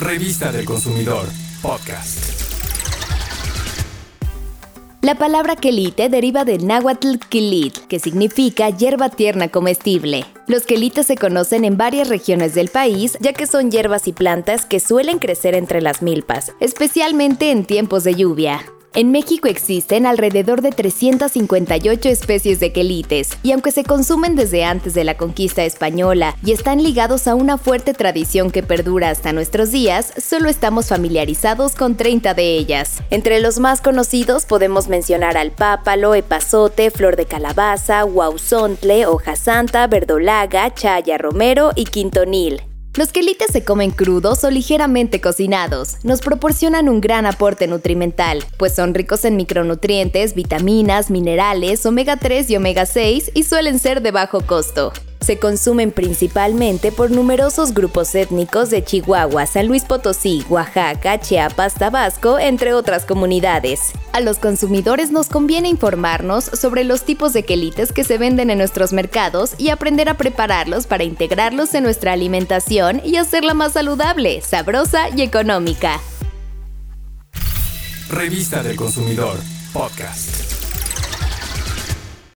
Revista del Consumidor, podcast. La palabra quelite deriva del náhuatl quilit, que significa hierba tierna comestible. Los quelites se conocen en varias regiones del país, ya que son hierbas y plantas que suelen crecer entre las milpas, especialmente en tiempos de lluvia. En México existen alrededor de 358 especies de quelites, y aunque se consumen desde antes de la conquista española y están ligados a una fuerte tradición que perdura hasta nuestros días, solo estamos familiarizados con 30 de ellas. Entre los más conocidos podemos mencionar al pápalo, epazote, flor de calabaza, guauzontle, hoja santa, verdolaga, chaya romero y quintonil. Los quelites se comen crudos o ligeramente cocinados. Nos proporcionan un gran aporte nutrimental, pues son ricos en micronutrientes, vitaminas, minerales, omega 3 y omega 6 y suelen ser de bajo costo se consumen principalmente por numerosos grupos étnicos de Chihuahua, San Luis Potosí, Oaxaca, Chiapas, Tabasco, entre otras comunidades. A los consumidores nos conviene informarnos sobre los tipos de quelites que se venden en nuestros mercados y aprender a prepararlos para integrarlos en nuestra alimentación y hacerla más saludable, sabrosa y económica. Revista del Consumidor, podcast.